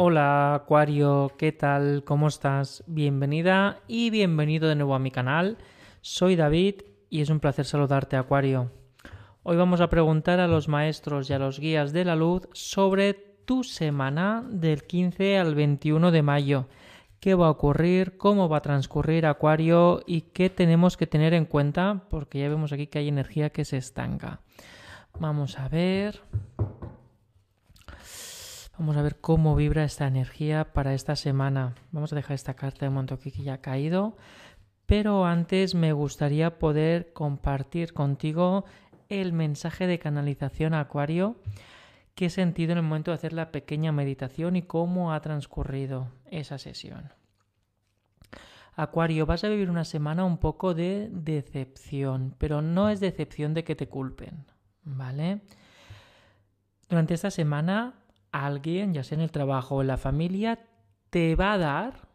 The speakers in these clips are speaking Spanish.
Hola Acuario, ¿qué tal? ¿Cómo estás? Bienvenida y bienvenido de nuevo a mi canal. Soy David y es un placer saludarte Acuario. Hoy vamos a preguntar a los maestros y a los guías de la luz sobre tu semana del 15 al 21 de mayo. ¿Qué va a ocurrir? ¿Cómo va a transcurrir Acuario? ¿Y qué tenemos que tener en cuenta? Porque ya vemos aquí que hay energía que se estanca. Vamos a ver. Vamos a ver cómo vibra esta energía para esta semana. Vamos a dejar esta carta de momento que ya ha caído. Pero antes me gustaría poder compartir contigo el mensaje de canalización Acuario que he sentido en el momento de hacer la pequeña meditación y cómo ha transcurrido esa sesión. Acuario, vas a vivir una semana un poco de decepción, pero no es decepción de que te culpen, ¿vale? Durante esta semana alguien, ya sea en el trabajo o en la familia, te va a dar,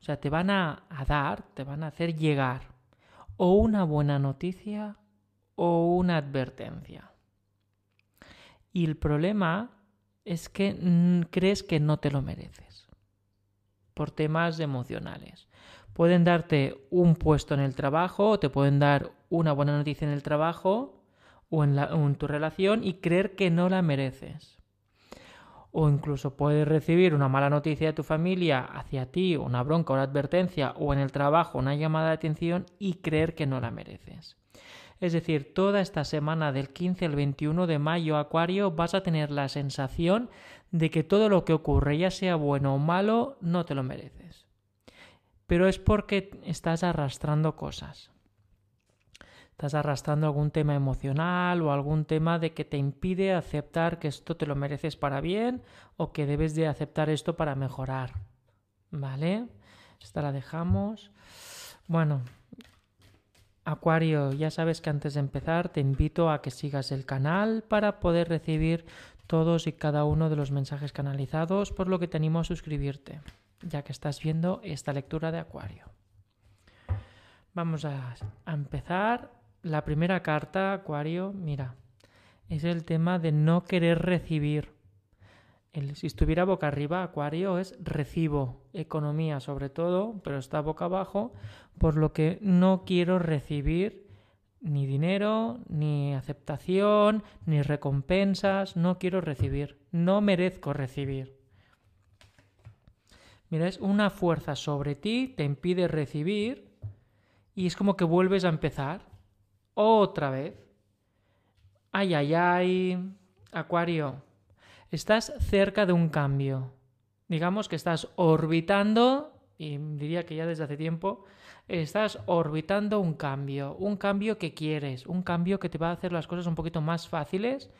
o sea, te van a, dar, te van a hacer llegar o una buena noticia o una advertencia. Y el problema es que crees que no te lo mereces por temas emocionales. Pueden darte un puesto en el trabajo, o te pueden dar una buena noticia en el trabajo o en, en tu relación y creer que no la mereces o incluso puedes recibir una mala noticia de tu familia hacia ti, una bronca, una advertencia o en el trabajo una llamada de atención y creer que no la mereces. Es decir, toda esta semana del 15 al 21 de mayo, Acuario, vas a tener la sensación de que todo lo que ocurre, ya sea bueno o malo, no te lo mereces. Pero es porque estás arrastrando cosas estás arrastrando algún tema emocional o algún tema de que te impide aceptar que esto te lo mereces para bien o que debes de aceptar esto para mejorar. ¿Vale? Esta la dejamos. Bueno, Acuario, ya sabes que antes de empezar te invito a que sigas el canal para poder recibir todos y cada uno de los mensajes canalizados, por lo que te animo a suscribirte, ya que estás viendo esta lectura de Acuario. Vamos a, a empezar la primera carta, Acuario, mira, es el tema de no querer recibir. si estuviera boca arriba, Acuario es recibo, economía sobre todo, pero está boca abajo, por lo que no quiero recibir ni dinero, ni aceptación, ni recompensas, no quiero recibir, no merezco recibir. Mira, es una fuerza sobre ti, te impide recibir y es como que vuelves a empezar otra vez. Ay, ay, ay. Acuario, estás cerca de un cambio. Digamos que estás orbitando, y diría que ya desde hace tiempo, estás orbitando un cambio, un cambio que quieres, un cambio que te va a hacer las cosas un poquito más fáciles,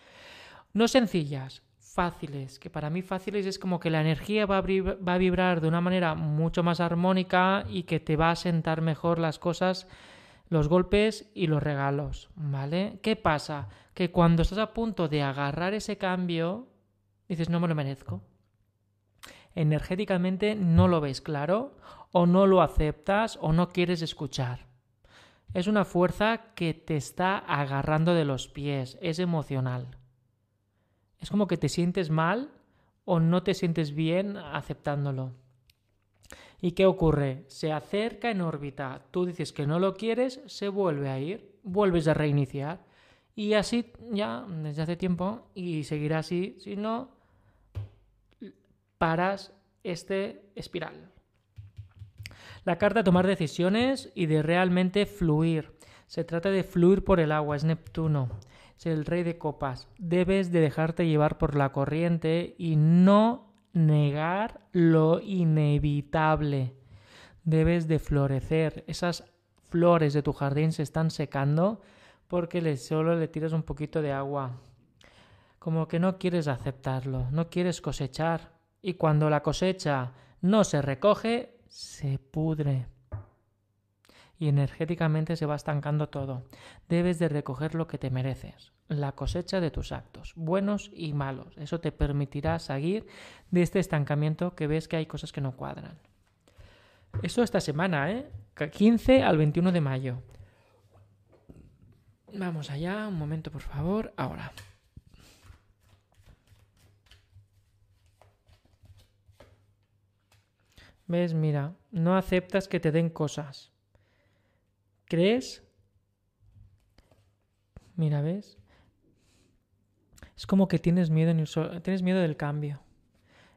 no sencillas, fáciles, que para mí fáciles es como que la energía va a, vibrar de una manera mucho más armónica y que te va a sentar mejor las cosas los golpes y los regalos, ¿vale? ¿Qué pasa? Que cuando estás a punto de agarrar ese cambio, dices, no me lo merezco. Energéticamente no lo ves claro, o no lo aceptas, o no quieres escuchar. Es una fuerza que te está agarrando de los pies, es emocional. Es como que te sientes mal o no te sientes bien aceptándolo. ¿Y qué ocurre? Se acerca en órbita, tú dices que no lo quieres, se vuelve a ir, vuelves a reiniciar. Y así ya desde hace tiempo y seguirá así, si no, paras este espiral. La carta tomar decisiones y de realmente fluir. Se trata de fluir por el agua, es Neptuno, es el rey de copas. Debes de dejarte llevar por la corriente y no negar lo inevitable. Debes de florecer. Esas flores de tu jardín se están secando porque solo le tiras un poquito de agua. Como que no quieres aceptarlo, no quieres cosechar. Y cuando la cosecha no se recoge, se pudre y energéticamente se va estancando todo. Debes de recoger lo que te mereces, la cosecha de tus actos, buenos y malos. Eso te permitirá seguir de este estancamiento que ves que hay cosas que no cuadran. Eso esta semana, ¿eh? 15 al 21 de mayo. Vamos allá, un momento por favor. Ahora. ¿Ves? Mira, no aceptas que te den cosas. ¿Crees? Mira, ¿ves? Es como que tienes miedo, tienes miedo del cambio.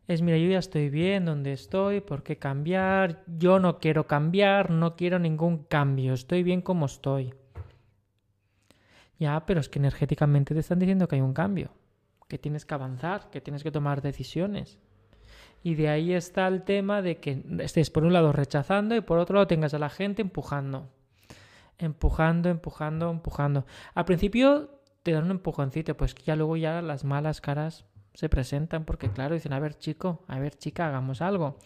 Es, mira, yo ya estoy bien donde estoy, ¿por qué cambiar? Yo no quiero cambiar, no quiero ningún cambio, estoy bien como estoy. Ya, pero es que energéticamente te están diciendo que hay un cambio, que tienes que avanzar, que tienes que tomar decisiones. Y de ahí está el tema de que estés por un lado rechazando y por otro lado tengas a la gente empujando. Empujando, empujando, empujando. Al principio te dan un empujoncito, pues ya luego ya las malas caras se presentan porque claro, dicen, a ver chico, a ver chica, hagamos algo.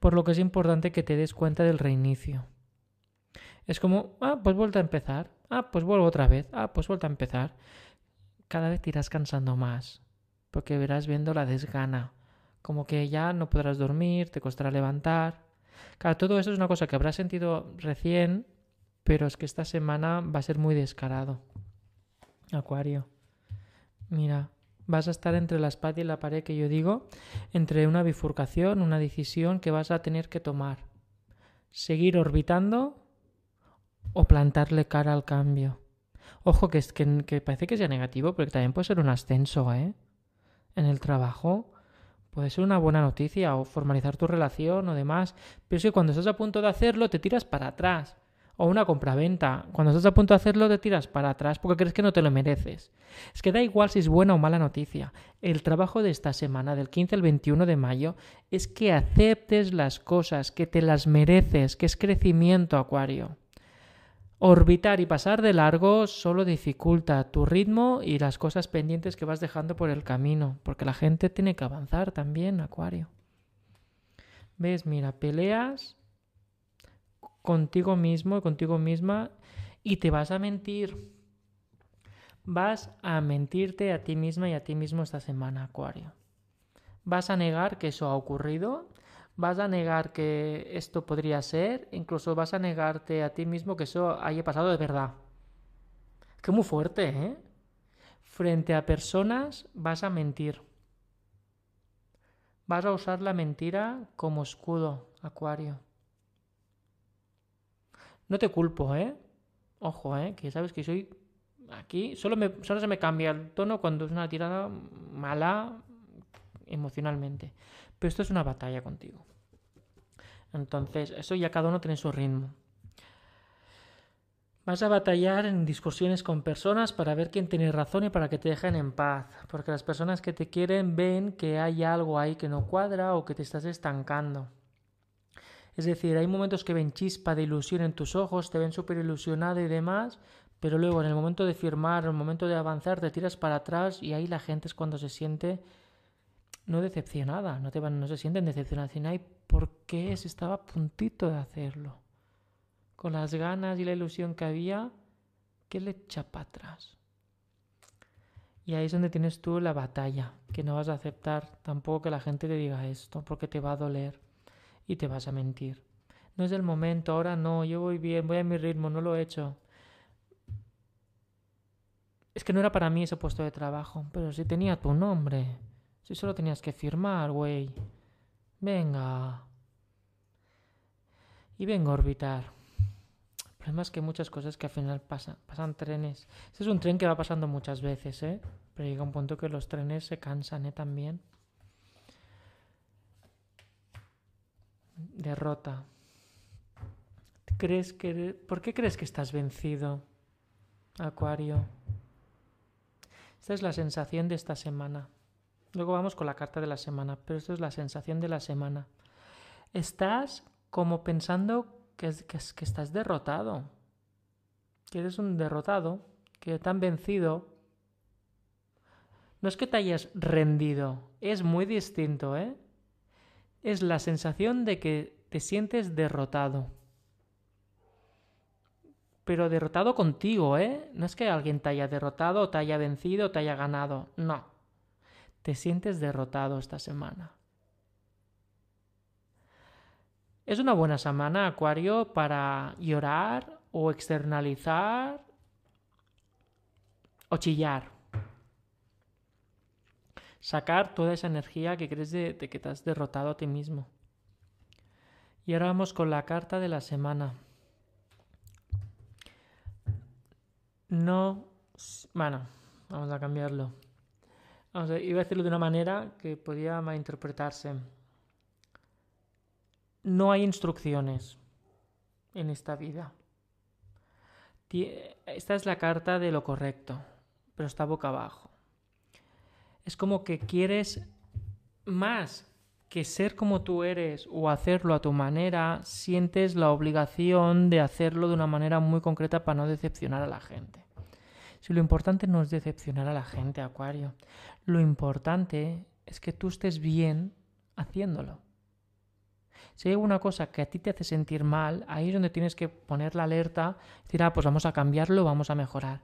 Por lo que es importante que te des cuenta del reinicio. Es como, ah, pues vuelta a empezar, ah, pues vuelvo otra vez, ah, pues vuelta a empezar. Cada vez te irás cansando más, porque verás viendo la desgana, como que ya no podrás dormir, te costará levantar. Claro, todo eso es una cosa que habrás sentido recién, pero es que esta semana va a ser muy descarado. Acuario. Mira, vas a estar entre la espada y la pared que yo digo, entre una bifurcación, una decisión que vas a tener que tomar. Seguir orbitando o plantarle cara al cambio. Ojo, que, que, que parece que sea negativo, pero también puede ser un ascenso, ¿eh? En el trabajo. Puede ser una buena noticia o formalizar tu relación o demás. Pero si cuando estás a punto de hacerlo te tiras para atrás o una compraventa. Cuando estás a punto de hacerlo te tiras para atrás porque crees que no te lo mereces. Es que da igual si es buena o mala noticia. El trabajo de esta semana, del 15 al 21 de mayo, es que aceptes las cosas, que te las mereces, que es crecimiento, Acuario. Orbitar y pasar de largo solo dificulta tu ritmo y las cosas pendientes que vas dejando por el camino, porque la gente tiene que avanzar también, Acuario. ¿Ves? Mira, peleas contigo mismo y contigo misma y te vas a mentir. Vas a mentirte a ti misma y a ti mismo esta semana, Acuario. Vas a negar que eso ha ocurrido, vas a negar que esto podría ser, incluso vas a negarte a ti mismo que eso haya pasado de verdad. Que muy fuerte, ¿eh? Frente a personas vas a mentir. Vas a usar la mentira como escudo, Acuario. No te culpo, ¿eh? Ojo, ¿eh? Que sabes que soy aquí. Solo, me, solo se me cambia el tono cuando es una tirada mala emocionalmente. Pero esto es una batalla contigo. Entonces, eso ya cada uno tiene su ritmo. Vas a batallar en discusiones con personas para ver quién tiene razón y para que te dejen en paz. Porque las personas que te quieren ven que hay algo ahí que no cuadra o que te estás estancando. Es decir, hay momentos que ven chispa de ilusión en tus ojos, te ven súper ilusionado y demás, pero luego en el momento de firmar, en el momento de avanzar, te tiras para atrás y ahí la gente es cuando se siente no decepcionada, no, te van, no se sienten decepcionadas, sino, ay, ¿por qué se estaba a puntito de hacerlo? Con las ganas y la ilusión que había, ¿qué le echa para atrás? Y ahí es donde tienes tú la batalla, que no vas a aceptar tampoco que la gente te diga esto, porque te va a doler y te vas a mentir. No es el momento, ahora no, yo voy bien, voy a mi ritmo, no lo he hecho. Es que no era para mí ese puesto de trabajo, pero si tenía tu nombre, si solo tenías que firmar, güey. Venga. Y venga a orbitar. El problema es que muchas cosas que al final pasan, pasan trenes. Este es un tren que va pasando muchas veces, ¿eh? Pero llega un punto que los trenes se cansan, ¿eh? También. Derrota. ¿Crees que, ¿Por qué crees que estás vencido, Acuario? Esta es la sensación de esta semana. Luego vamos con la carta de la semana, pero esto es la sensación de la semana. Estás como pensando que, que, que estás derrotado, que eres un derrotado, que te han vencido. No es que te hayas rendido, es muy distinto, ¿eh? Es la sensación de que te sientes derrotado. Pero derrotado contigo, ¿eh? No es que alguien te haya derrotado, te haya vencido, te haya ganado. No. Te sientes derrotado esta semana. Es una buena semana, Acuario, para llorar o externalizar o chillar sacar toda esa energía que crees de, que te has derrotado a ti mismo. Y ahora vamos con la carta de la semana. No. Bueno, vamos a cambiarlo. Iba a decirlo de una manera que podía malinterpretarse. No hay instrucciones en esta vida. Esta es la carta de lo correcto, pero está boca abajo. Es como que quieres más que ser como tú eres o hacerlo a tu manera, sientes la obligación de hacerlo de una manera muy concreta para no decepcionar a la gente. Si lo importante no es decepcionar a la gente, Acuario, lo importante es que tú estés bien haciéndolo. Si hay alguna cosa que a ti te hace sentir mal, ahí es donde tienes que poner la alerta, decir, ah, pues vamos a cambiarlo, vamos a mejorar.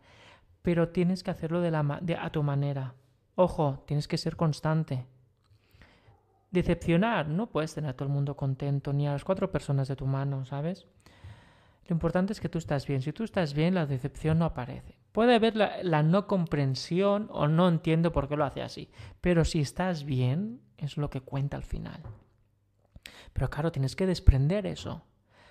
Pero tienes que hacerlo de la, de, a tu manera. Ojo, tienes que ser constante. Decepcionar, no puedes tener a todo el mundo contento, ni a las cuatro personas de tu mano, ¿sabes? Lo importante es que tú estás bien. Si tú estás bien, la decepción no aparece. Puede haber la, no comprensión o no entiendo por qué lo hace así. Pero si estás bien, es lo que cuenta al final. Pero claro, tienes que desprender eso.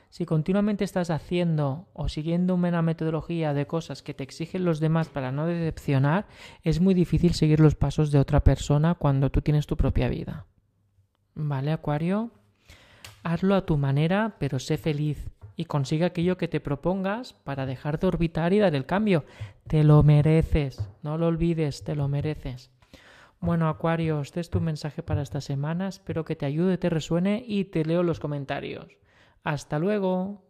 Si continuamente estás haciendo o siguiendo una metodología de cosas que te exigen los demás para no decepcionar, es muy difícil seguir los pasos de otra persona cuando tú tienes tu propia vida. ¿Vale, Acuario? Hazlo a tu manera, pero sé feliz y consigue aquello que te propongas para dejar de orbitar y dar el cambio. Te lo mereces, no lo olvides, te lo mereces. Bueno, Acuario, este es tu mensaje para esta semana. Espero que te ayude, te resuene y te leo los comentarios. Hasta luego.